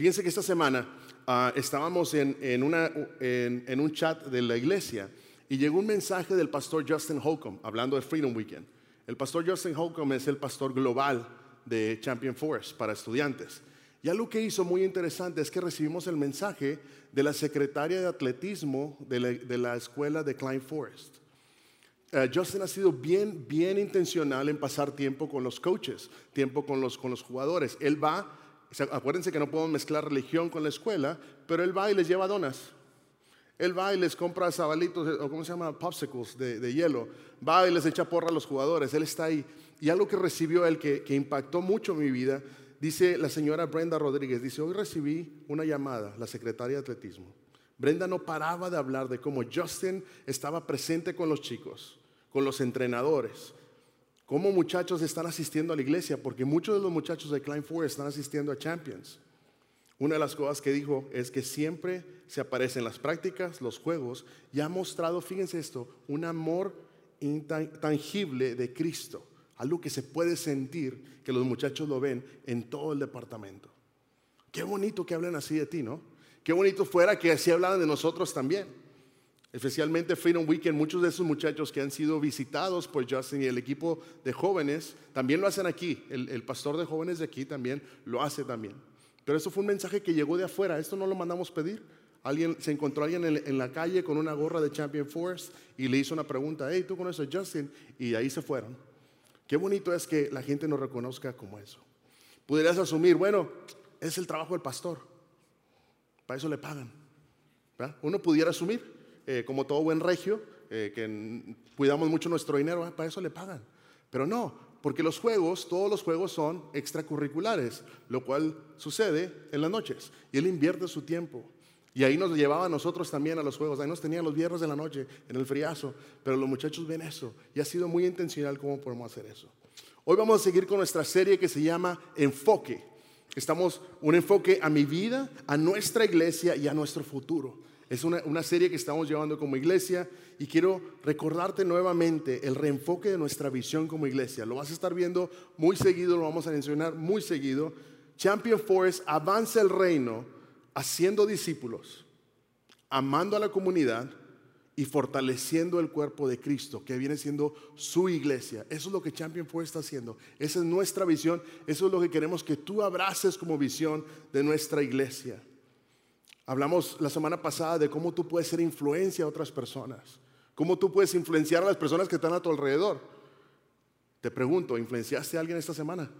Fíjense que esta semana ah, estábamos en, en, una, en, un chat de la iglesia y llegó un mensaje del pastor Justin Holcomb hablando de Freedom Weekend. El pastor Justin Holcomb es el pastor global de Champion Forest para estudiantes. Y algo que hizo muy interesante es que recibimos el mensaje de la secretaria de atletismo de la, de la escuela de Klein Forest. Uh, Justin ha sido bien, bien intencional en pasar tiempo con los coaches, tiempo con los, con los jugadores. Él va, acuérdense que no podemos mezclar religión con la escuela, pero él va y les lleva donas. Él va y les compra sabalitos, o cómo se llama, popsicles de, de, hielo. Va y les echa porra a los jugadores. Él está ahí. Y algo que recibió él que, que impactó mucho mi vida Dice la señora Brenda Rodríguez, dice, hoy recibí una llamada, la secretaria de atletismo. Brenda no paraba de hablar de cómo Justin estaba presente con los chicos, con los entrenadores, cómo muchachos están asistiendo a la iglesia, porque muchos de los muchachos de Klein Forest están asistiendo a Champions. Una de las cosas que dijo es que siempre se aparecen las prácticas, los juegos, y ha mostrado, fíjense esto, un amor intangible de Cristo algo que se puede sentir, que los muchachos lo ven en todo el departamento. Qué bonito que hablen así de ti, ¿no? Qué bonito fuera que así hablaran de nosotros también. Especialmente Freedom Weekend, muchos de esos muchachos que han sido visitados por Justin y el equipo de jóvenes, también lo hacen aquí. El, pastor de jóvenes de aquí también lo hace también. Pero eso fue un mensaje que llegó de afuera, esto no lo mandamos pedir. Alguien, se encontró alguien en, en, la calle con una gorra de Champion Force y le hizo una pregunta, hey, ¿tú conoces a Justin? Y ahí se fueron. Qué bonito es que la gente nos reconozca como eso. Pudieras asumir, bueno, es el trabajo del pastor. Para eso le pagan. Uno pudiera asumir, eh, como todo buen regio, eh, que cuidamos mucho nuestro dinero, ah, para eso le pagan. Pero no, porque los juegos, todos los juegos son extracurriculares, lo cual sucede en las noches. Y él invierte su tiempo. Y ahí nos llevaba a nosotros también a los juegos. Ahí nos tenían los viernes de la noche en el friazo. Pero los muchachos ven eso. Y ha sido muy intencional cómo podemos hacer eso. Hoy vamos a seguir con nuestra serie que se llama Enfoque. Estamos un enfoque a mi vida, a nuestra iglesia y a nuestro futuro. Es una, una, serie que estamos llevando como iglesia y quiero recordarte nuevamente el reenfoque de nuestra visión como iglesia. Lo vas a estar viendo muy seguido, lo vamos a mencionar muy seguido. Champion Forest avanza el reino haciendo discípulos, amando a la comunidad y fortaleciendo el cuerpo de Cristo, que viene siendo su iglesia. Eso es lo que Champion Force está haciendo. Esa es nuestra visión. Eso es lo que queremos que tú abraces como visión de nuestra iglesia. Hablamos la semana pasada de cómo tú puedes ser influencia a otras personas. Cómo tú puedes influenciar a las personas que están a tu alrededor. Te pregunto, ¿influenciaste a alguien esta semana?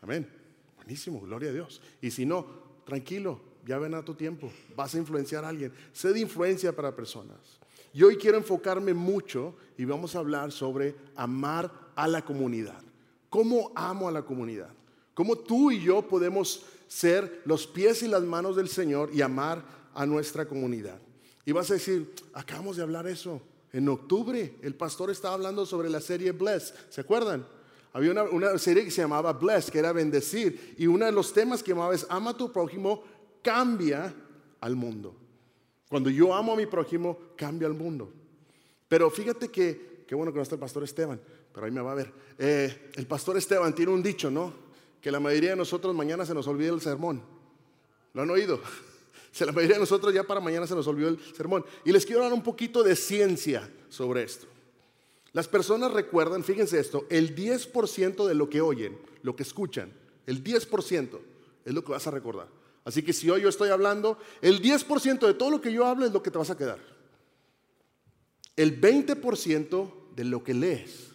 Amén. Buenísimo, gloria a Dios. Y si no, tranquilo, ya ven a tu tiempo, vas a influenciar a alguien. Sé de influencia para personas. Y hoy quiero enfocarme mucho y vamos a hablar sobre amar a la comunidad. ¿Cómo amo a la comunidad? ¿Cómo tú y yo podemos ser los pies y las manos del Señor y amar a nuestra comunidad? Y vas a decir, acabamos de hablar eso. En octubre el pastor estaba hablando sobre la serie Bless. ¿Se acuerdan? Había una, serie que se llamaba Bless, que era bendecir. Y uno de los temas que llamaba es ama a tu prójimo, cambia al mundo. Cuando yo amo a mi prójimo, cambia al mundo. Pero fíjate que, qué bueno que no está el pastor Esteban, pero ahí me va a ver. Eh, el pastor Esteban tiene un dicho, ¿no? Que la mayoría de nosotros mañana se nos olvida el sermón. ¿Lo han oído? la mayoría de nosotros ya para mañana se nos olvidó el sermón. Y les quiero dar un poquito de ciencia sobre esto. Las personas recuerdan, fíjense esto, el 10% de lo que oyen, lo que escuchan, el 10% es lo que vas a recordar. Así que si hoy yo estoy hablando, el 10% de todo lo que yo hablo es lo que te vas a quedar. El 20% de lo que lees.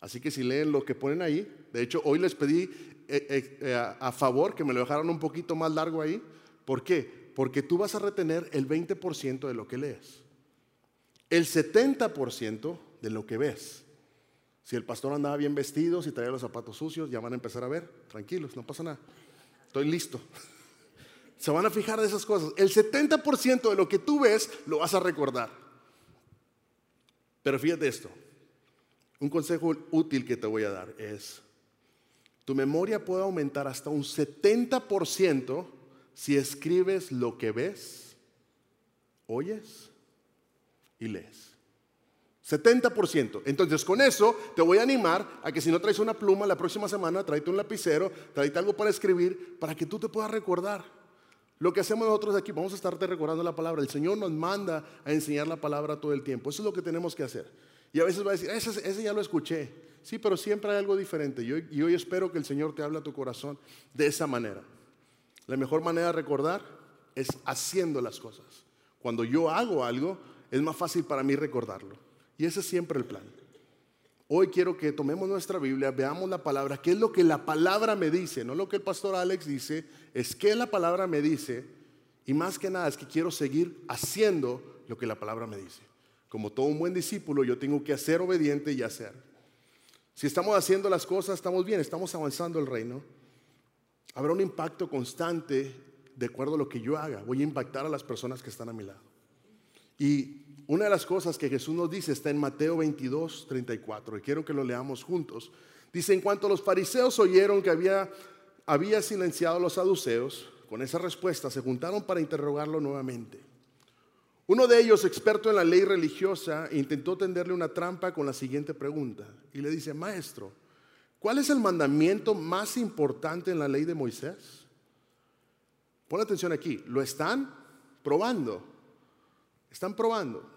Así que si leen lo que ponen ahí, de hecho hoy les pedí eh, eh, eh, a favor que me lo dejaran un poquito más largo ahí. ¿Por qué? Porque tú vas a retener el 20% de lo que lees. El 70% de lo que ves. Si el pastor andaba bien vestido, si traía los zapatos sucios, ya van a empezar a ver. Tranquilos, no pasa nada. Estoy listo. Se van a fijar de esas cosas. El 70% de lo que tú ves lo vas a recordar. Pero fíjate esto. Un consejo útil que te voy a dar es, tu memoria puede aumentar hasta un 70% si escribes lo que ves, oyes y lees. 70%. Entonces con eso te voy a animar a que si no traes una pluma la próxima semana, tráete un lapicero, tráete algo para escribir, para que tú te puedas recordar. Lo que hacemos nosotros aquí, vamos a estarte recordando la palabra. El Señor nos manda a enseñar la palabra todo el tiempo. Eso es lo que tenemos que hacer. Y a veces va a decir, ese, ya lo escuché. Sí, pero siempre hay algo diferente. y hoy espero que el Señor te hable a tu corazón de esa manera. La mejor manera de recordar es haciendo las cosas. Cuando yo hago algo, es más fácil para mí recordarlo. Y ese es siempre el plan. Hoy quiero que tomemos nuestra Biblia, veamos la palabra, qué es lo que la palabra me dice, no lo que el pastor Alex dice, es qué la palabra me dice. Y más que nada es que quiero seguir haciendo lo que la palabra me dice. Como todo un buen discípulo, yo tengo que ser obediente y hacer. Si estamos haciendo las cosas, estamos bien, estamos avanzando el reino. Habrá un impacto constante de acuerdo a lo que yo haga. Voy a impactar a las personas que están a mi lado. Y una de las cosas que Jesús nos dice está en Mateo 22, 34, y quiero que lo leamos juntos. Dice, en cuanto los fariseos oyeron que había, había silenciado a los saduceos, con esa respuesta se juntaron para interrogarlo nuevamente. Uno de ellos, experto en la ley religiosa, intentó tenderle una trampa con la siguiente pregunta. Y le dice, maestro, ¿cuál es el mandamiento más importante en la ley de Moisés? Pon atención aquí, lo están probando. Están probando.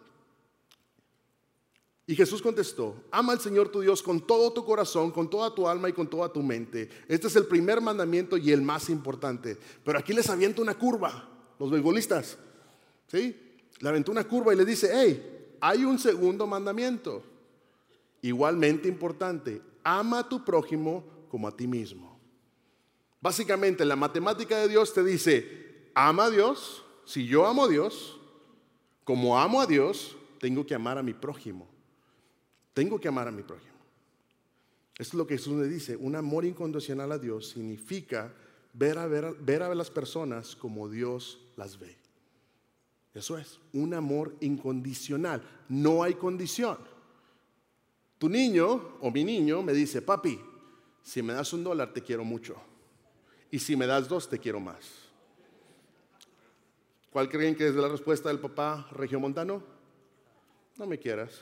Y Jesús contestó, ama al Señor tu Dios con todo tu corazón, con toda tu alma y con toda tu mente. Este es el primer mandamiento y el más importante. Pero aquí les avienta una curva, los beisbolistas. ¿Sí? Le aventó una curva y le dice, hey, hay un segundo mandamiento. Igualmente importante, ama a tu prójimo como a ti mismo. Básicamente, la matemática de Dios te dice, ama a Dios. Si yo amo a Dios, como amo a Dios, tengo que amar a mi prójimo. Tengo que amar a mi prójimo. Esto es lo que Jesús le dice. Un amor incondicional a Dios significa ver a, ver, ver a las personas como Dios las ve. Eso es, un amor incondicional. No hay condición. Tu niño o mi niño me dice, papi, si me das un dólar te quiero mucho. Y si me das dos te quiero más. ¿Cuál creen que es la respuesta del papá regiomontano? No me quieras.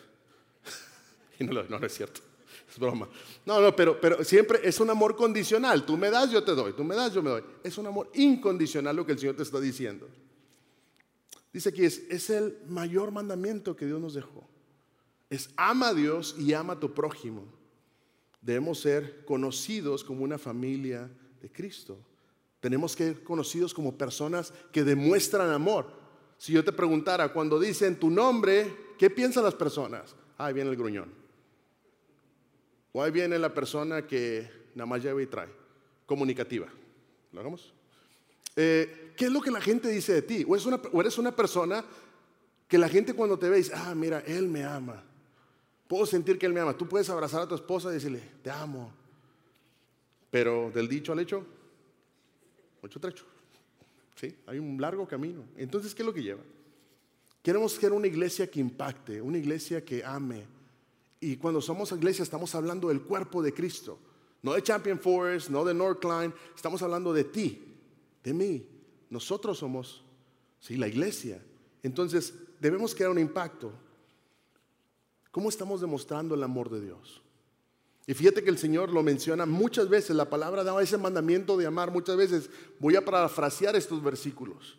Y no, no, es cierto, es broma. No, no, pero, pero siempre es un amor condicional. Tú me das, yo te doy. Tú me das, yo me doy. Es un amor incondicional lo que el Señor te está diciendo. Dice aquí, es, es el mayor mandamiento que Dios nos dejó. Es ama a Dios y ama a tu prójimo. Debemos ser conocidos como una familia de Cristo. Tenemos que ser conocidos como personas que demuestran amor. Si yo te preguntara, cuando dicen tu nombre, ¿qué piensan las personas? ahí viene el gruñón. O ahí viene la persona que nada más lleva y trae. Comunicativa. ¿Lo hagamos? Eh, ¿Qué es lo que la gente dice de ti? O, eres una persona que la gente cuando te ve ah, mira, él me ama. Puedo sentir que él me ama. Tú puedes abrazar a tu esposa y decirle, te amo. Pero del dicho al hecho, mucho trecho. ¿Sí? Hay un largo camino. Entonces, ¿qué es lo que lleva? Queremos ser una iglesia que impacte, una iglesia que ame. Y cuando somos iglesia estamos hablando del cuerpo de Cristo. No de Champion Forest, no de Northline. Estamos hablando de ti, de mí. Nosotros somos, sí, la iglesia. Entonces, debemos crear un impacto. ¿Cómo estamos demostrando el amor de Dios? Y fíjate que el Señor lo menciona muchas veces, la palabra da ese mandamiento de amar muchas veces. Voy a parafrasear estos versículos.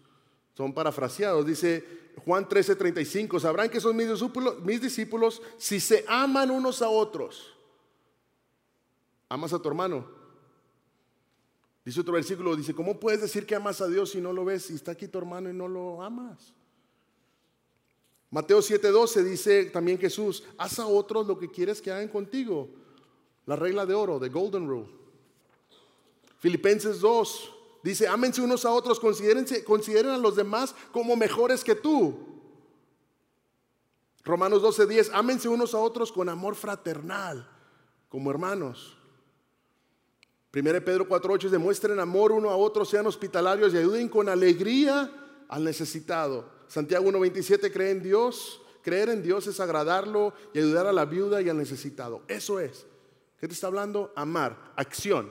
Son parafraseados. Dice Juan 13:35, sabrán que son mis discípulos, mis discípulos si se aman unos a otros. ¿Amas a tu hermano? Dice otro versículo, dice, ¿cómo puedes decir que amas a Dios si no lo ves? Si está aquí tu hermano y no lo amas. Mateo 7:12 dice también Jesús, haz a otros lo que quieres que hagan contigo. La regla de oro, the golden rule. Filipenses 2 dice, ámense unos a otros, consideren a los demás como mejores que tú. Romanos 12:10, ámense unos a otros con amor fraternal, como hermanos. 1 Pedro 4:8 demuestren amor uno a otro, sean hospitalarios y ayuden con alegría al necesitado. Santiago 1:27 cree en Dios, creer en Dios es agradarlo y ayudar a la viuda y al necesitado. Eso es. ¿Qué te está hablando? Amar, acción.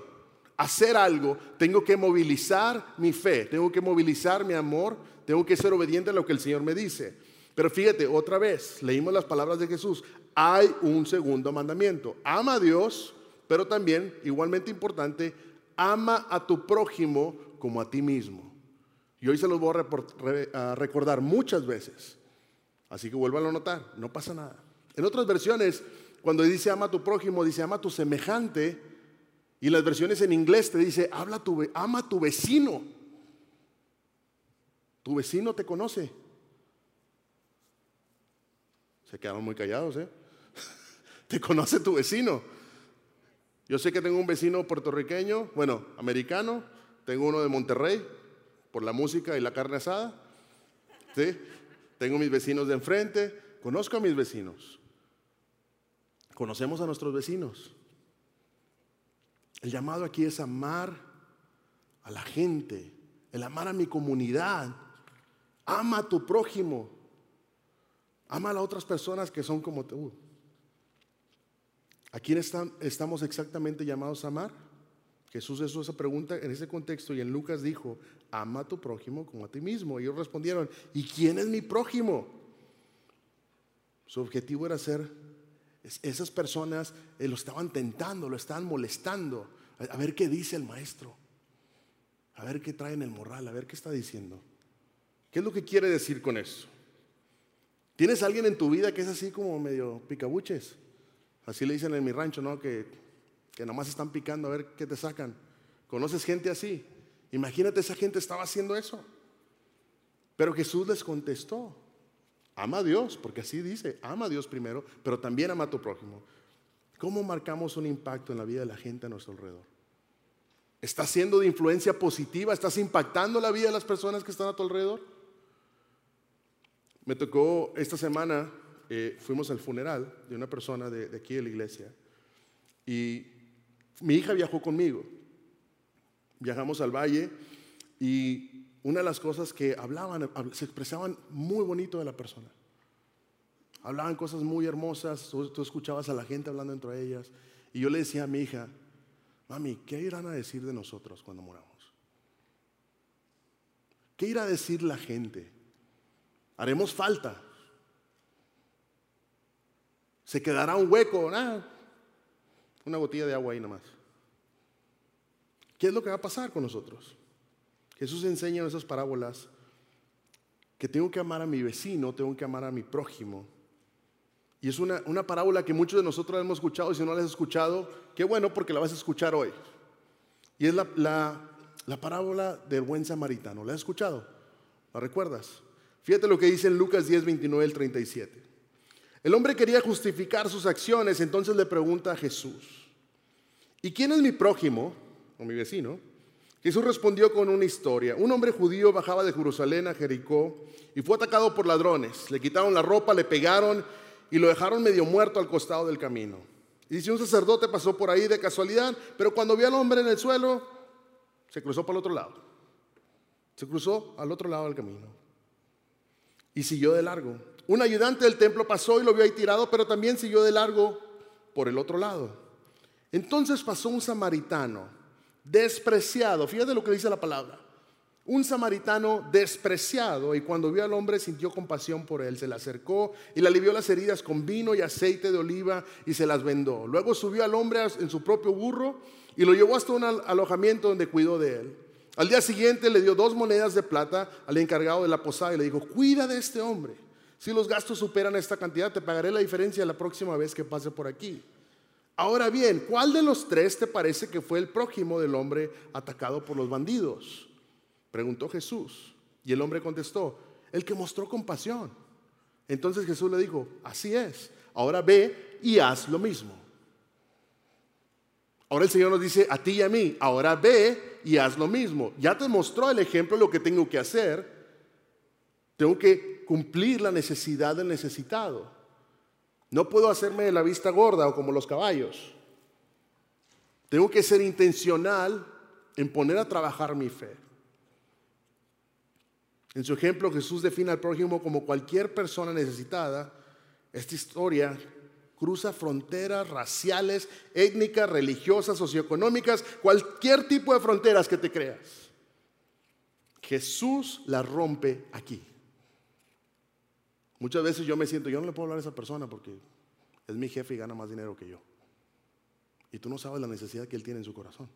Hacer algo, tengo que movilizar mi fe, tengo que movilizar mi amor, tengo que ser obediente a lo que el Señor me dice. Pero fíjate, otra vez, leímos las palabras de Jesús. Hay un segundo mandamiento. Ama a Dios, pero también, igualmente importante, ama a tu prójimo como a ti mismo. Y hoy se los voy a recordar muchas veces. Así que vuélvanlo a notar, no pasa nada. En otras versiones, cuando dice ama a tu prójimo, dice ama a tu semejante. Y las versiones en inglés te dice Habla tu, ama a tu vecino. Tu vecino te conoce. Se quedaron muy callados, ¿eh? Te conoce tu vecino. Yo sé que tengo un vecino puertorriqueño, bueno, americano, tengo uno de Monterrey, por la música y la carne asada. Tengo mis vecinos de enfrente, conozco a mis vecinos. Conocemos a nuestros vecinos. El llamado aquí es amar a la gente, el amar a mi comunidad. Ama a tu prójimo. Ama a las otras personas que son como tú. ¿A quién estamos exactamente llamados a amar? Jesús hizo esa pregunta en ese contexto y en Lucas dijo, ama a tu prójimo como a ti mismo. Y ellos respondieron, ¿y quién es mi prójimo? Su objetivo era ser, esas personas eh, lo estaban tentando, lo estaban molestando. A, ver qué dice el maestro, a ver qué trae en el moral, a ver qué está diciendo. ¿Qué es lo que quiere decir con eso? ¿Tienes alguien en tu vida que es así como medio picabuches? Así le dicen en mi rancho, ¿no? Que, que nomás están picando a ver qué te sacan. ¿Conoces gente así? Imagínate, esa gente estaba haciendo eso. Pero Jesús les contestó, ama a Dios, porque así dice, ama a Dios primero, pero también ama a tu prójimo. ¿Cómo marcamos un impacto en la vida de la gente a nuestro alrededor? ¿Estás siendo de influencia positiva? ¿Estás impactando la vida de las personas que están a tu alrededor? Me tocó esta semana, eh, fuimos al funeral de una persona de, aquí de la iglesia y mi hija viajó conmigo. Viajamos al valle y una de las cosas que hablaban, se expresaban muy bonito de la persona. Hablaban cosas muy hermosas, tú, escuchabas a la gente hablando entre ellas. Y yo le decía a mi hija, mami, ¿qué irán a decir de nosotros cuando moramos? ¿Qué irá a decir la gente? Haremos falta. Se quedará un hueco, nada. Una botella de agua ahí nomás. ¿Qué es lo que va a pasar con nosotros? Jesús enseña en esas parábolas que tengo que amar a mi vecino, tengo que amar a mi prójimo. Y es una, una parábola que muchos de nosotros hemos escuchado y si no la has escuchado, qué bueno porque la vas a escuchar hoy. Y es la, la, la parábola del buen samaritano. ¿La has escuchado? ¿La recuerdas? Fíjate lo que dice en Lucas 10, 29 al 37. El hombre quería justificar sus acciones, entonces le pregunta a Jesús, ¿y quién es mi prójimo o mi vecino? Jesús respondió con una historia. Un hombre judío bajaba de Jerusalén a Jericó y fue atacado por ladrones. Le quitaron la ropa, le pegaron y lo dejaron medio muerto al costado del camino. Y dice, un sacerdote pasó por ahí de casualidad, pero cuando vio al hombre en el suelo, se cruzó para el otro lado. Se cruzó al otro lado del camino y siguió de largo. Un ayudante del templo pasó y lo vio ahí tirado, pero también siguió de largo por el otro lado. Entonces pasó un samaritano despreciado, fíjate lo que dice la palabra, un samaritano despreciado y cuando vio al hombre sintió compasión por él, se le acercó y le alivió las heridas con vino y aceite de oliva y se las vendó. Luego subió al hombre en su propio burro y lo llevó hasta un alojamiento donde cuidó de él. Al día siguiente le dio dos monedas de plata al encargado de la posada y le dijo, cuida de este hombre. Si los gastos superan esta cantidad, te pagaré la diferencia la próxima vez que pase por aquí. Ahora bien, ¿cuál de los tres te parece que fue el prójimo del hombre atacado por los bandidos? Preguntó Jesús. Y el hombre contestó, el que mostró compasión. Entonces Jesús le dijo, así es, ahora ve y haz lo mismo. Ahora el Señor nos dice a ti y a mí, ahora ve y haz lo mismo. Ya te mostró el ejemplo lo que tengo que hacer. Tengo que cumplir la necesidad del necesitado. No puedo hacerme de la vista gorda o como los caballos. Tengo que ser intencional en poner a trabajar mi fe. En su ejemplo, Jesús define al prójimo como cualquier persona necesitada. Esta historia cruza fronteras raciales, étnicas, religiosas, socioeconómicas, cualquier tipo de fronteras que te creas. Jesús la rompe aquí. Muchas veces yo me siento, yo no le puedo hablar a esa persona porque es mi jefe y gana más dinero que yo. Y tú no sabes la necesidad que él tiene en su corazón.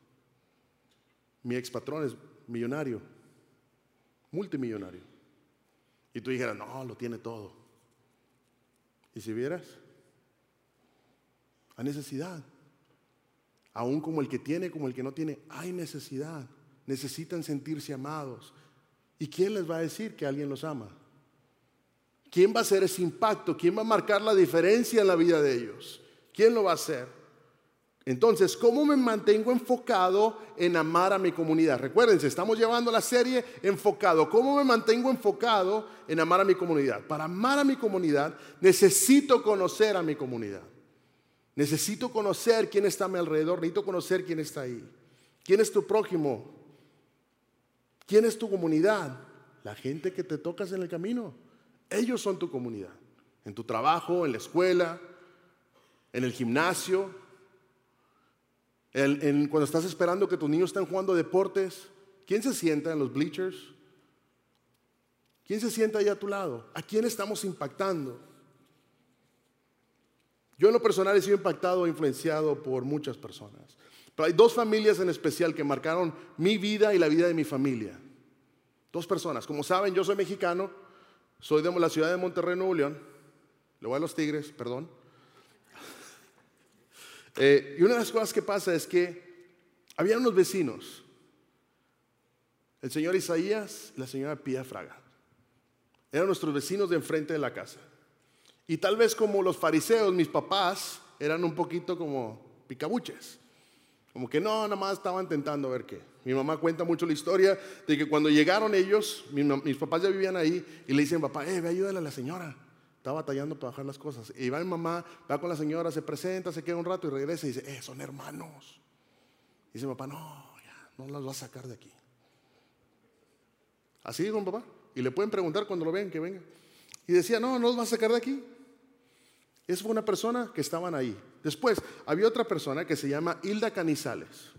Mi ex patrón es millonario, multimillonario. Y tú dijeras, no, lo tiene todo. Y si vieras, hay necesidad. Aún como el que tiene, como el que no tiene, hay necesidad. Necesitan sentirse amados. ¿Y quién les va a decir que alguien los ama? ¿Quién va a hacer ese impacto? ¿Quién va a marcar la diferencia en la vida de ellos? ¿Quién lo va a hacer? Entonces, ¿cómo me mantengo enfocado en amar a mi comunidad? Recuérdense, estamos llevando la serie enfocado. ¿Cómo me mantengo enfocado en amar a mi comunidad? Para amar a mi comunidad, necesito conocer a mi comunidad. Necesito conocer quién está a mi alrededor, necesito conocer quién está ahí. ¿Quién es tu prójimo? ¿Quién es tu comunidad? La gente que te tocas en el camino. Ellos son tu comunidad. En tu trabajo, en la escuela, en el gimnasio, cuando estás esperando que tus niños estén jugando deportes, ¿quién se sienta en los bleachers? ¿Quién se sienta ahí a tu lado? ¿A quién estamos impactando? Yo en lo personal he sido impactado e influenciado por muchas personas. Pero hay dos familias en especial que marcaron mi vida y la vida de mi familia. Dos personas. Como saben, yo soy mexicano, soy de la ciudad de Monterrey, Nuevo León. Le voy a los Tigres, perdón. Eh, y una de las cosas que pasa es que había unos vecinos, el señor Isaías y la señora Pía Fraga. Eran nuestros vecinos de enfrente de la casa. Y tal vez como los fariseos, mis papás eran un poquito como picabuches. Como que no, nada más estaban intentando ver qué. Mi mamá cuenta mucho la historia de que cuando llegaron ellos, mis, papás ya vivían ahí, y le dicen, papá, eh, ve, ayúdale a la señora. Está batallando para bajar las cosas. Y va mi mamá, va con la señora, se presenta, se queda un rato y regresa y dice, eh, son hermanos. Y dice papá, no, ya, no las va a sacar de aquí. Así dijo mi papá. Y le pueden preguntar cuando lo ven que venga. Y decía, no, no los va a sacar de aquí. Esa fue una persona que estaban ahí. Después, había otra persona que se llama Hilda Canizales.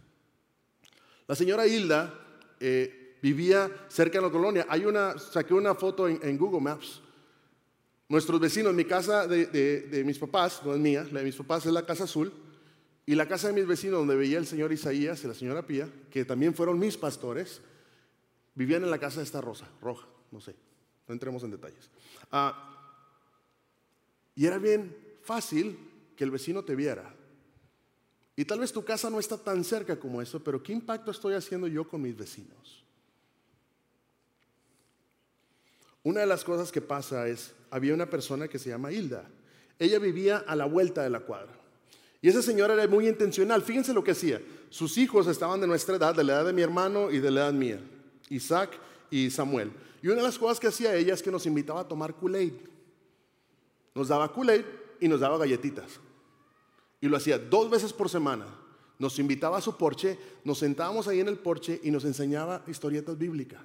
La señora Hilda eh, vivía cerca de la colonia. Hay una, saqué una foto en Google Maps Nuestros vecinos, mi casa de, mis papás, no es mía, la de mis papás es la casa azul, y la casa de mis vecinos donde veía el señor Isaías y la señora Pía, que también fueron mis pastores, vivían en la casa de esta rosa, roja, no sé, no entremos en detalles. Ah, y era bien fácil que el vecino te viera. Y tal vez tu casa no está tan cerca como eso, pero ¿qué impacto estoy haciendo yo con mis vecinos? Una de las cosas que pasa es, había una persona que se llama Hilda. Ella vivía a la vuelta de la cuadra. Y esa señora era muy intencional. Fíjense lo que hacía. Sus hijos estaban de nuestra edad, de la edad de mi hermano y de la edad mía. Isaac y Samuel. Y una de las cosas que hacía ella es que nos invitaba a tomar Kool-Aid. Nos daba Kool-Aid y nos daba galletitas. Y lo hacía dos veces por semana. Nos invitaba a su porche, nos sentábamos ahí en el porche y nos enseñaba historietas bíblicas.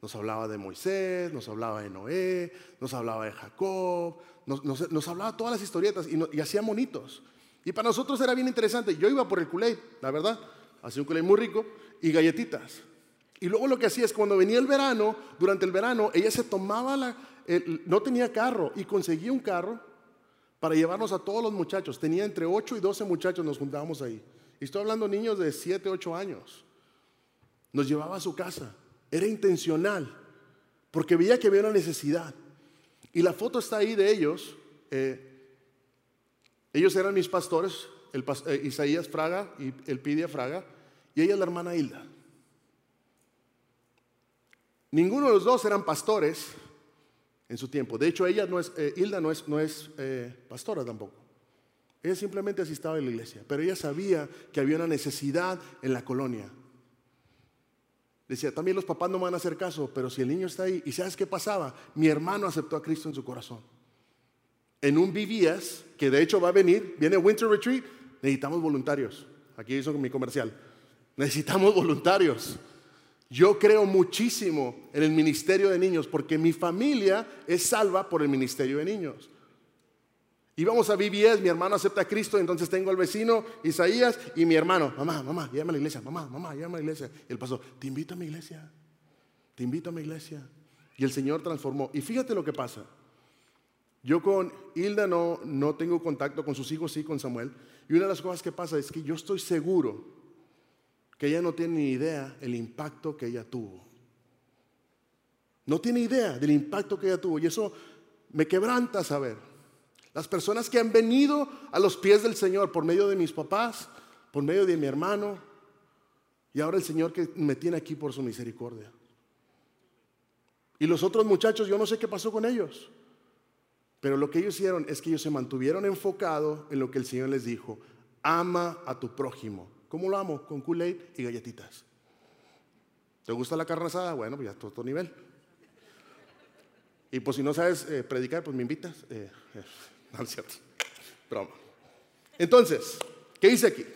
Nos hablaba de Moisés, nos hablaba de Noé, nos hablaba de Jacob, nos, hablaba todas las historietas y, hacía monitos. Y para nosotros era bien interesante. Yo iba por el culé, la verdad, hacía un culé muy rico y galletitas. Y luego lo que hacía es cuando venía el verano, durante el verano, ella se tomaba la, no tenía carro y conseguía un carro para llevarnos a todos los muchachos. Tenía entre 8 y 12 muchachos, nos juntábamos ahí. Y estoy hablando de niños de 7, 8 años. Nos llevaba a su casa era intencional, porque veía que había una necesidad. Y la foto está ahí de ellos. Eh, ellos eran mis pastores, eh, Isaías Fraga y el Pidia Fraga, y ella la hermana Hilda. Ninguno de los dos eran pastores en su tiempo. De hecho, ella no es, eh, Hilda no es, no es pastora tampoco. Ella simplemente asistaba a la iglesia, pero ella sabía que había una necesidad en la colonia. Decía, también los papás no van a hacer caso, pero si el niño está ahí, ¿y sabes qué pasaba? Mi hermano aceptó a Cristo en su corazón. En un vivías, que de hecho va a venir, viene Winter Retreat, necesitamos voluntarios. Aquí hizo mi comercial. Necesitamos voluntarios. Yo creo muchísimo en el ministerio de niños porque mi familia es salva por el ministerio de niños. Íbamos a VBS, mi hermano acepta a Cristo, entonces tengo al vecino Isaías y mi hermano, mamá, mamá, llévame a la iglesia, mamá, mamá, llévame a la iglesia. Y el pastor, te invito a mi iglesia, te invito a mi iglesia. Y el Señor transformó. Y fíjate lo que pasa. Yo con Hilda no, no tengo contacto, con sus hijos sí, con Samuel. Y una de las cosas que pasa es que yo estoy seguro que ella no tiene ni idea el impacto que ella tuvo. No tiene idea del impacto que ella tuvo. Y eso me quebranta saber. Las personas que han venido a los pies del Señor por medio de mis papás, por medio de mi hermano, y ahora el Señor que me tiene aquí por su misericordia. Y los otros muchachos, yo no sé qué pasó con ellos. Pero lo que ellos hicieron es que ellos se mantuvieron enfocados en lo que el Señor les dijo. Ama a tu prójimo. ¿Cómo lo amo? Con kool y galletitas. ¿Te gusta la carne asada? Bueno, pues ya todo, todo nivel. Y pues si no sabes eh, predicar, pues me invitas. Eh, eh, no es cierto. Broma. Entonces, ¿qué dice aquí?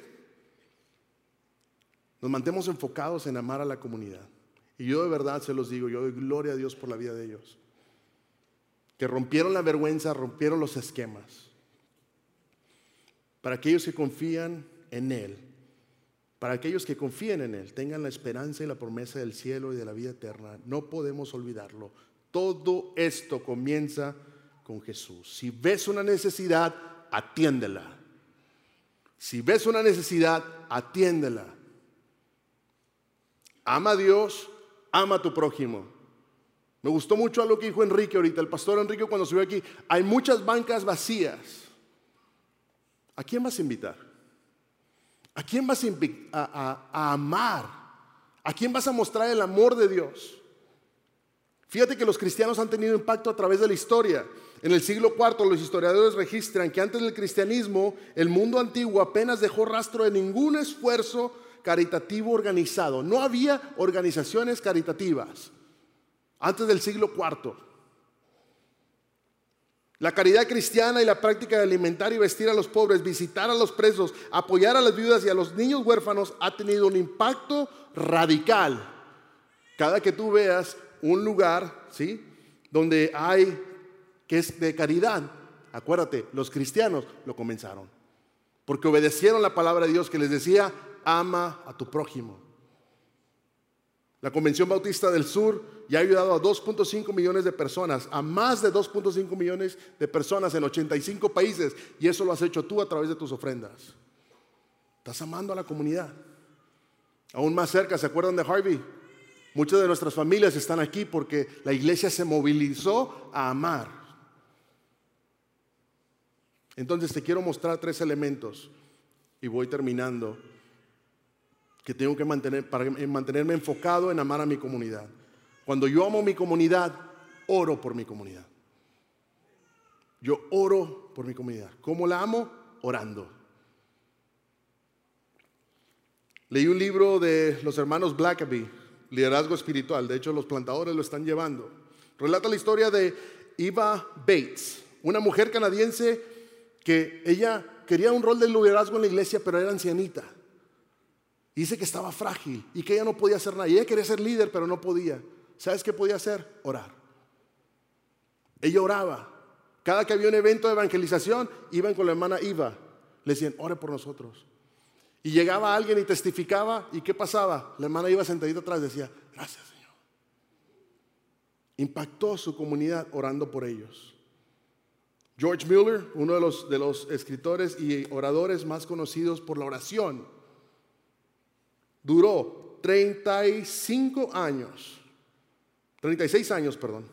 Nos mantemos enfocados en amar a la comunidad. Y yo de verdad se los digo, yo doy gloria a Dios por la vida de ellos que rompieron la vergüenza, rompieron los esquemas. Para aquellos que confían en Él, para aquellos que confíen en Él, tengan la esperanza y la promesa del cielo y de la vida eterna, no podemos olvidarlo. Todo esto comienza con Jesús. Si ves una necesidad, atiéndela. Si ves una necesidad, atiéndela. Ama a Dios, ama a tu prójimo. Me gustó mucho algo que dijo Enrique ahorita, el pastor Enrique cuando subió aquí. Hay muchas bancas vacías. ¿A quién vas a invitar? ¿A quién vas a, amar? ¿A quién vas a mostrar el amor de Dios? Fíjate que los cristianos han tenido impacto a través de la historia. En el siglo IV los historiadores registran que antes del cristianismo el mundo antiguo apenas dejó rastro de ningún esfuerzo caritativo organizado. No había organizaciones caritativas antes del siglo IV. La caridad cristiana y la práctica de alimentar y vestir a los pobres, visitar a los presos, apoyar a las viudas y a los niños huérfanos ha tenido un impacto radical. Cada que tú veas un lugar, ¿sí? Donde hay que es de caridad, acuérdate, los cristianos lo comenzaron. Porque obedecieron la palabra de Dios que les decía, ama a tu prójimo. La Convención Bautista del Sur ya ha ayudado a 2.5 millones de personas, a más de 2.5 millones de personas en 85 países, y eso lo has hecho tú a través de tus ofrendas. Estás amando a la comunidad. Aún más cerca, ¿se acuerdan de Harvey? Muchas de nuestras familias están aquí porque la iglesia se movilizó a amar. Entonces te quiero mostrar tres elementos y voy terminando que tengo que mantener para mantenerme enfocado en amar a mi comunidad. Cuando yo amo mi comunidad, oro por mi comunidad. Yo oro por mi comunidad. ¿Cómo la amo? Orando. Leí un libro de los hermanos Blackaby, Liderazgo Espiritual. De hecho, los plantadores lo están llevando. Relata la historia de Eva Bates, una mujer canadiense que ella quería un rol de liderazgo en la iglesia, pero era ancianita dice que estaba frágil y que ella no podía hacer nada. Y ella quería ser líder, pero no podía. ¿Sabes qué podía hacer? Orar. Ella oraba. Cada que había un evento de evangelización, iban con la hermana Iva. Le decían, ore por nosotros. Y llegaba alguien y testificaba. ¿Y qué pasaba? La hermana iba sentadita atrás decía, gracias Señor. Impactó su comunidad orando por ellos. George Mueller, uno de los, de los escritores y oradores más conocidos por la oración, duró 35 años, 36 años, perdón,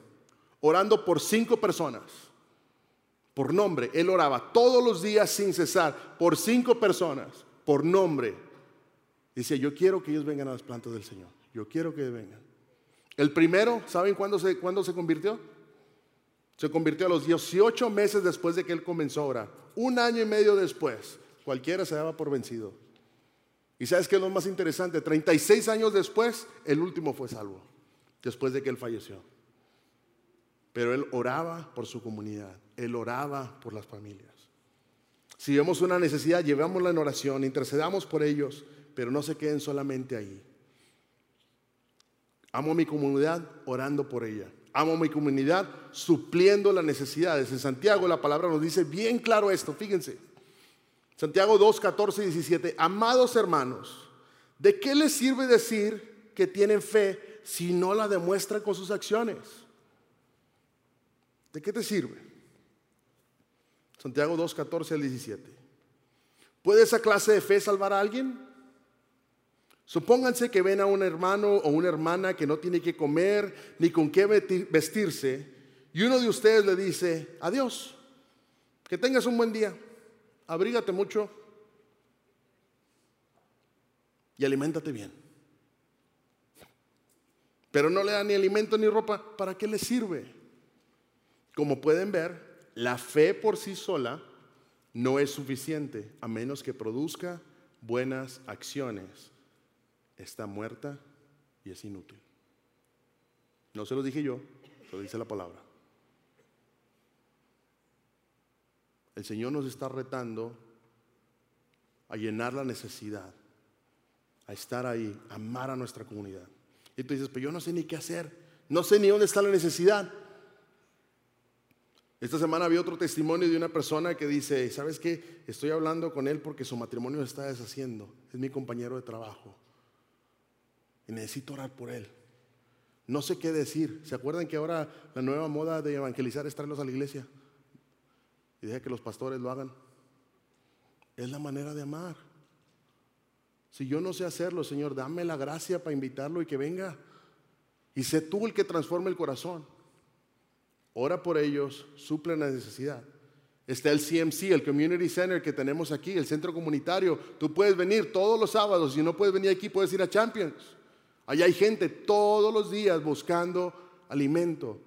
orando por cinco personas, por nombre. Él oraba todos los días sin cesar, por cinco personas, por nombre. Dice, yo quiero que ellos vengan a las plantas del Señor. Yo quiero que vengan. El primero, ¿saben cuándo se, cuándo se convirtió? Se convirtió a los 18 meses después de que él comenzó a orar. Un año y medio después, cualquiera se daba por vencido. Y sabes qué es lo más interesante, 36 años después, el último fue salvo, después de que él falleció. Pero él oraba por su comunidad, él oraba por las familias. Si vemos una necesidad, llevémosla en oración, intercedamos por ellos, pero no se queden solamente ahí. Amo a mi comunidad orando por ella. Amo a mi comunidad supliendo las necesidades. En Santiago la palabra nos dice bien claro esto, fíjense. Santiago 2, 14 y 17. Amados hermanos, ¿de qué les sirve decir que tienen fe si no la demuestran con sus acciones? ¿De qué te sirve? Santiago 2, 14 al 17. ¿Puede esa clase de fe salvar a alguien? Supónganse que ven a un hermano o una hermana que no tiene que comer ni con qué vestirse y uno de ustedes le dice, adiós, que tengas un buen día, abrígate mucho y aliméntate bien. Pero no le da ni alimento ni ropa, ¿para qué le sirve? Como pueden ver, la fe por sí sola no es suficiente a menos que produzca buenas acciones. Está muerta y es inútil. No se lo dije yo, lo dice la palabra. El Señor nos está retando a llenar la necesidad, a estar ahí, a amar a nuestra comunidad. Y tú dices, pero yo no sé ni qué hacer, no sé ni dónde está la necesidad. Esta semana había otro testimonio de una persona que dice, ¿sabes qué? Estoy hablando con él porque su matrimonio se está deshaciendo. Es mi compañero de trabajo. Y necesito orar por él. No sé qué decir. ¿Se acuerdan que ahora la nueva moda de evangelizar es traerlos a la iglesia? Y que los pastores lo hagan. Es la manera de amar. Si yo no sé hacerlo, Señor, dame la gracia para invitarlo y que venga. Y sé tú el que transforme el corazón. Ora por ellos, suple la necesidad. Está el CMC, el Community Center que tenemos aquí, el centro comunitario. Tú puedes venir todos los sábados. Si no puedes venir aquí, puedes ir a Champions. Allá hay gente todos los días buscando alimento.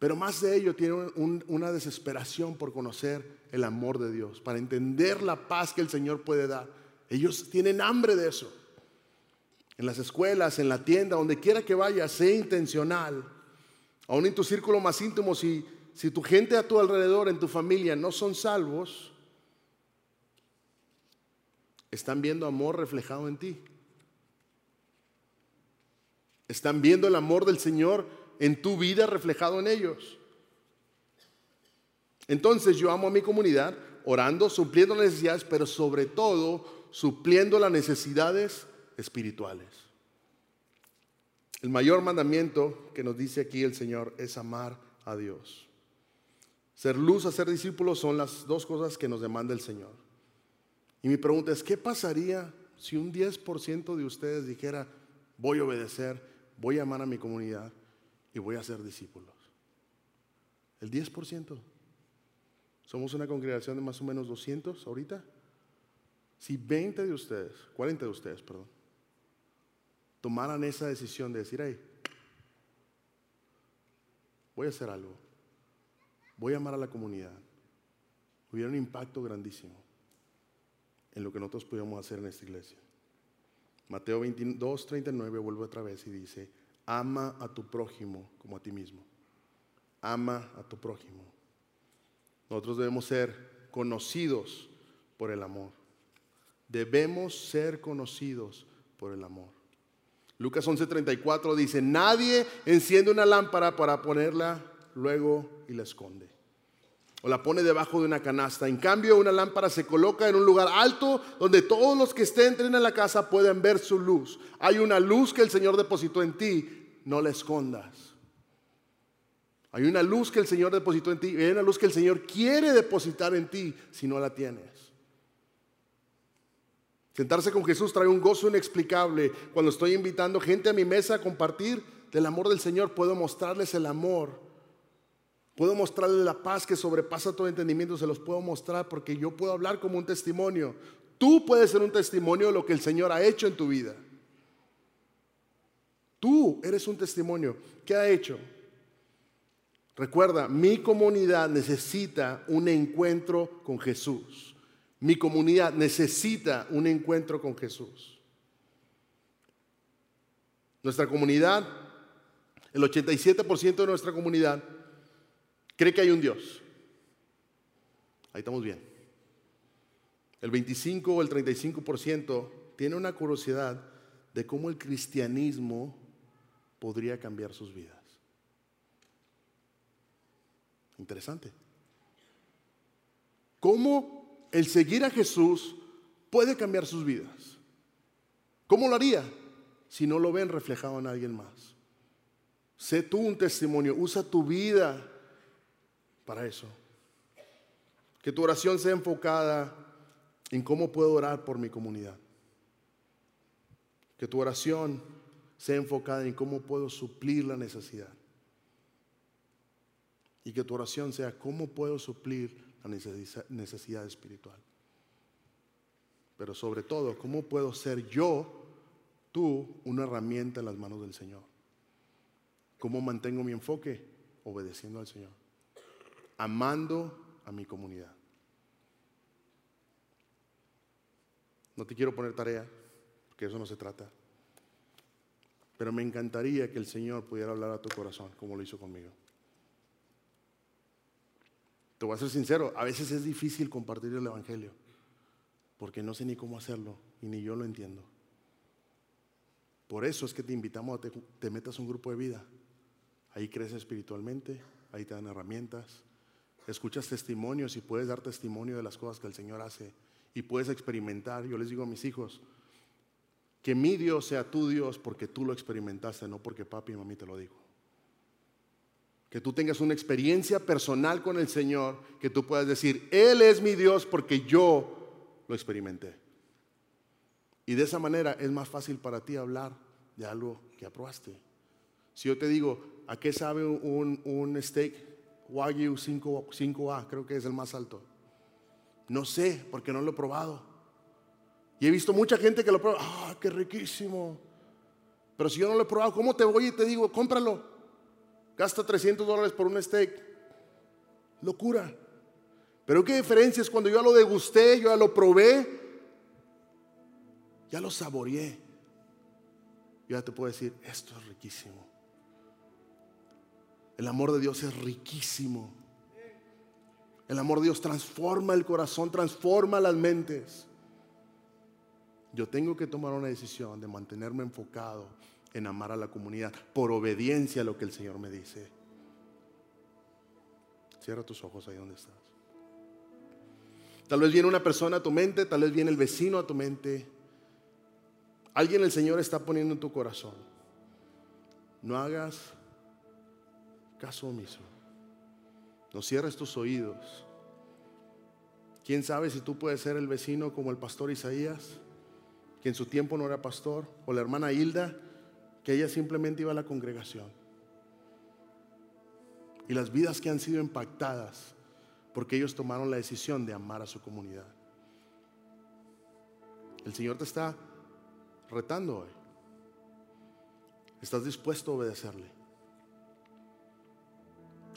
Pero más de ello tiene una desesperación por conocer el amor de Dios, para entender la paz que el Señor puede dar. Ellos tienen hambre de eso. En las escuelas, en la tienda, donde quiera que vayas, sé intencional. Aún en tu círculo más íntimo, si, si tu gente a tu alrededor, en tu familia, no son salvos, están viendo amor reflejado en ti. Están viendo el amor del Señor en tu vida reflejado en ellos. Entonces yo amo a mi comunidad orando, supliendo necesidades, pero sobre todo supliendo las necesidades espirituales. El mayor mandamiento que nos dice aquí el Señor es amar a Dios. Ser luz, hacer discípulos son las dos cosas que nos demanda el Señor. Y mi pregunta es, ¿qué pasaría si un 10% de ustedes dijera, voy a obedecer, voy a amar a mi comunidad? Y voy a ser discípulos. El 10%. Somos una congregación de más o menos 200 ahorita. Si 20 de ustedes, 40 de ustedes, perdón, tomaran esa decisión de decir, hey, voy a hacer algo, voy a amar a la comunidad, hubiera un impacto grandísimo en lo que nosotros podíamos hacer en esta iglesia. Mateo 22, 39 vuelve otra vez y dice, ama a tu prójimo como a ti mismo. Ama a tu prójimo. Nosotros debemos ser conocidos por el amor. Debemos ser conocidos por el amor. Lucas 11:34 dice, nadie enciende una lámpara para ponerla luego y la esconde. O la pone debajo de una canasta. En cambio, una lámpara se coloca en un lugar alto donde todos los que estén en la casa pueden ver su luz. Hay una luz que el Señor depositó en ti no la escondas. Hay una luz que el Señor depositó en ti, hay una luz que el Señor quiere depositar en ti si no la tienes. Sentarse con Jesús trae un gozo inexplicable. Cuando estoy invitando gente a mi mesa a compartir del amor del Señor, puedo mostrarles el amor. Puedo mostrarles la paz que sobrepasa todo entendimiento, se los puedo mostrar porque yo puedo hablar como un testimonio. Tú puedes ser un testimonio de lo que el Señor ha hecho en tu vida. Tú eres un testimonio. ¿Qué ha hecho? Recuerda, mi comunidad necesita un encuentro con Jesús. Mi comunidad necesita un encuentro con Jesús. Nuestra comunidad, el 87% de nuestra comunidad cree que hay un Dios. Ahí estamos bien. El 25 o el 35% tiene una curiosidad de cómo el cristianismo podría cambiar sus vidas. Interesante. ¿Cómo el seguir a Jesús puede cambiar sus vidas? ¿Cómo lo haría si no lo ven reflejado en alguien más? Sé tú un testimonio, usa tu vida para eso. Que tu oración sea enfocada en cómo puedo orar por mi comunidad. Que tu oración sea enfocada en cómo puedo suplir la necesidad. Y que tu oración sea cómo puedo suplir la necesidad espiritual. Pero sobre todo, cómo puedo ser yo, tú, una herramienta en las manos del Señor. ¿Cómo mantengo mi enfoque? Obedeciendo al Señor. Amando a mi comunidad. No te quiero poner tarea, porque eso no se trata. Pero me encantaría que el Señor pudiera hablar a tu corazón como lo hizo conmigo. Te voy a ser sincero, a veces es difícil compartir el Evangelio, porque no sé ni cómo hacerlo y ni yo lo entiendo. Por eso es que te invitamos a que te metas a un grupo de vida. Ahí creces espiritualmente, ahí te dan herramientas, escuchas testimonios y puedes dar testimonio de las cosas que el Señor hace y puedes experimentar. Yo les digo a mis hijos, que mi Dios sea tu Dios porque tú lo experimentaste, no porque papi y mami te lo dijo. Que tú tengas una experiencia personal con el Señor, que tú puedas decir, Él es mi Dios porque yo lo experimenté. Y de esa manera es más fácil para ti hablar de algo que aprobaste. Si yo te digo, ¿a qué sabe un, un steak Wagyu 5, 5A? Creo que es el más alto. No sé, porque no lo he probado. Y he visto mucha gente que lo prueba. ¡Ah, qué riquísimo! Pero si yo no lo he probado, ¿cómo te voy y te digo, cómpralo? Gasta 300 dólares por un steak. Locura. Pero qué diferencia es cuando yo ya lo degusté, yo ya lo probé, ya lo saboreé. Yo ya te puedo decir, esto es riquísimo. El amor de Dios es riquísimo. El amor de Dios transforma el corazón, transforma las mentes. Yo tengo que tomar una decisión de mantenerme enfocado en amar a la comunidad por obediencia a lo que el Señor me dice. Cierra tus ojos ahí donde estás. Tal vez viene una persona a tu mente, tal vez viene el vecino a tu mente. Alguien el Señor está poniendo en tu corazón. No hagas caso omiso. No cierres tus oídos. ¿Quién sabe si tú puedes ser el vecino como el pastor Isaías? que en su tiempo no era pastor, o la hermana Hilda, que ella simplemente iba a la congregación. Y las vidas que han sido impactadas porque ellos tomaron la decisión de amar a su comunidad. El Señor te está retando hoy. ¿Estás dispuesto a obedecerle?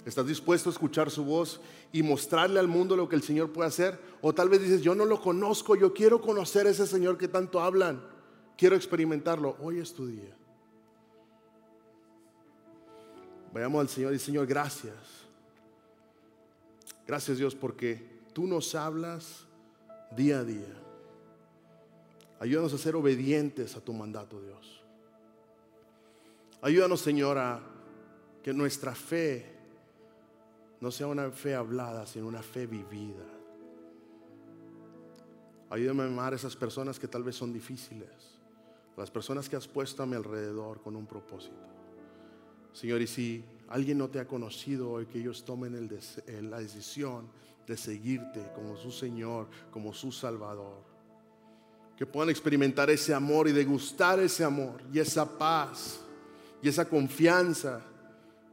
¿Estás dispuesto a escuchar su voz y mostrarle al mundo lo que el Señor puede hacer? O tal vez dices, yo no lo conozco, yo quiero conocer a ese Señor que tanto hablan, quiero experimentarlo. Hoy es tu día. Vayamos al Señor y Señor, gracias. Gracias Dios porque tú nos hablas día a día. Ayúdanos a ser obedientes a tu mandato, Dios. Ayúdanos, Señor, a que nuestra fe no sea una fe hablada, sino una fe vivida. Ayúdame a amar a esas personas que tal vez son difíciles, las personas que has puesto a mi alrededor con un propósito. Señor, y si alguien no te ha conocido hoy, que ellos tomen la decisión de seguirte como su Señor, como su Salvador. Que puedan experimentar ese amor y degustar ese amor y esa paz y esa confianza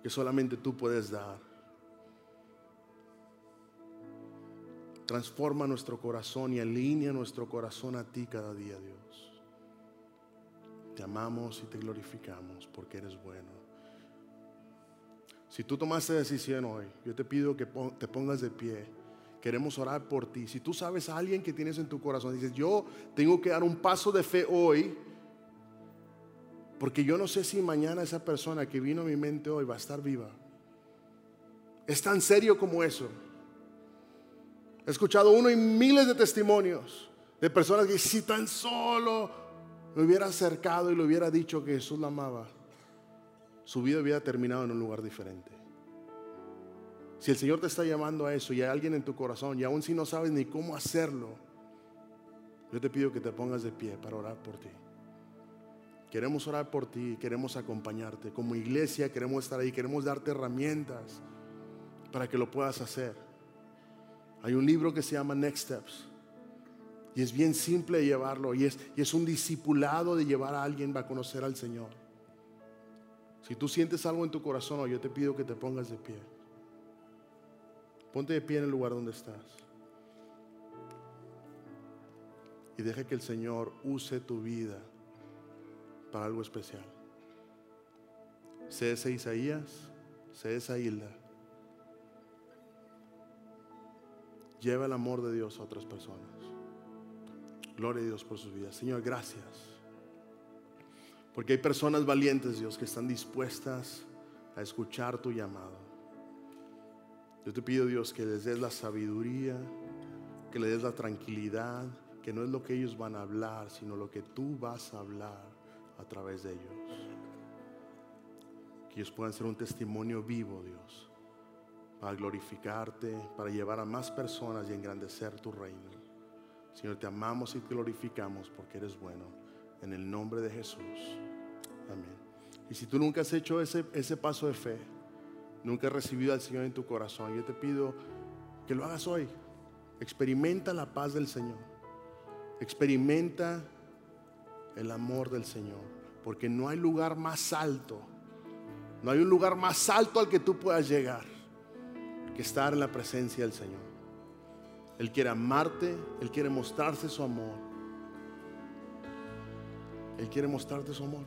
que solamente tú puedes dar. Transforma nuestro corazón y alinea nuestro corazón a ti cada día, Dios. Te amamos y te glorificamos porque eres bueno. Si tú tomaste decisión hoy, yo te pido que te pongas de pie. Queremos orar por ti. Si tú sabes a alguien que tienes en tu corazón, dices, yo tengo que dar un paso de fe hoy, porque yo no sé si mañana esa persona que vino a mi mente hoy va a estar viva. Es tan serio como eso. He escuchado uno y miles de testimonios de personas que si tan solo me hubiera acercado y le hubiera dicho que Jesús la amaba, su vida hubiera terminado en un lugar diferente. Si el Señor te está llamando a eso y hay alguien en tu corazón y aún si no sabes ni cómo hacerlo, yo te pido que te pongas de pie para orar por ti. Queremos orar por ti, queremos acompañarte. Como iglesia queremos estar ahí, queremos darte herramientas para que lo puedas hacer. Hay un libro que se llama Next Steps. Y es bien simple llevarlo. Y es, y es un discipulado de llevar a alguien a conocer al Señor. Si tú sientes algo en tu corazón, yo te pido que te pongas de pie. Ponte de pie en el lugar donde estás. Y deja que el Señor use tu vida para algo especial. Sé Isaías, sé esa Hilda. Lleva el amor de Dios a otras personas. Gloria a Dios por sus vidas. Señor, gracias. Porque hay personas valientes, Dios, que están dispuestas a escuchar tu llamado. Yo te pido, Dios, que les des la sabiduría, que les des la tranquilidad, que no es lo que ellos van a hablar, sino lo que tú vas a hablar a través de ellos. Que ellos puedan ser un testimonio vivo, Dios, para glorificarte, para llevar a más personas y engrandecer tu reino. Señor, te amamos y te glorificamos porque eres bueno. En el nombre de Jesús. Amén. Y si tú nunca has hecho ese, ese paso de fe, nunca has recibido al Señor en tu corazón, yo te pido que lo hagas hoy. Experimenta la paz del Señor. Experimenta el amor del Señor. Porque no hay lugar más alto. No hay un lugar más alto al que tú puedas llegar estar en la presencia del Señor. Él quiere amarte, Él quiere mostrarte su amor. Él quiere mostrarte su amor.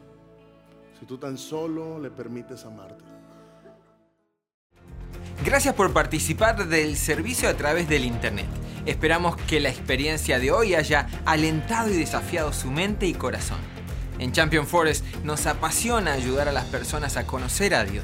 Si tú tan solo le permites amarte. Gracias por participar del servicio a través del Internet. Esperamos que la experiencia de hoy haya alentado y desafiado su mente y corazón. En Champion Forest nos apasiona ayudar a las personas a conocer a Dios,